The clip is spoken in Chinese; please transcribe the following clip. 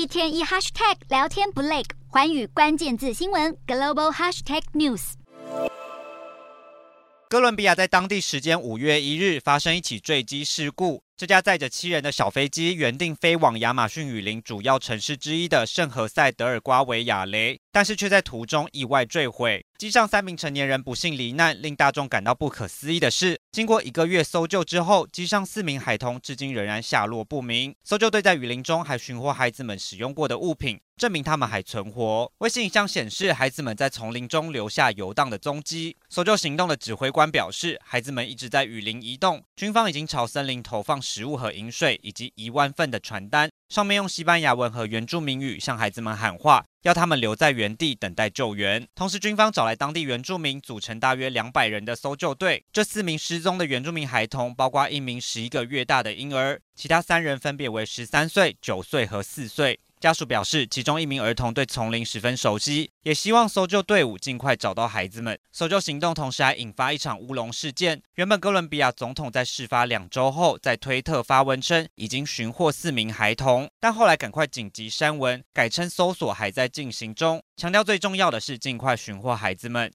一天一 hashtag 聊天不累，环宇关键字新闻 global hashtag news。哥伦比亚在当地时间五月一日发生一起坠机事故。这架载着七人的小飞机原定飞往亚马逊雨林主要城市之一的圣何塞·德尔瓜维亚雷，但是却在途中意外坠毁。机上三名成年人不幸罹难。令大众感到不可思议的是，经过一个月搜救之后，机上四名孩童至今仍然下落不明。搜救队在雨林中还寻获孩子们使用过的物品，证明他们还存活。卫星影像显示，孩子们在丛林中留下游荡的踪迹。搜救行动的指挥官表示，孩子们一直在雨林移动，军方已经朝森林投放食物和饮水，以及一万份的传单，上面用西班牙文和原住民语向孩子们喊话，要他们留在原地等待救援。同时，军方找来当地原住民，组成大约两百人的搜救队。这四名失踪的原住民孩童，包括一名十一个月大的婴儿，其他三人分别为十三岁、九岁和四岁。家属表示，其中一名儿童对丛林十分熟悉，也希望搜救队伍尽快找到孩子们。搜救行动同时还引发一场乌龙事件。原本哥伦比亚总统在事发两周后在推特发文称已经寻获四名孩童，但后来赶快紧急删文，改称搜索还在进行中，强调最重要的是尽快寻获孩子们。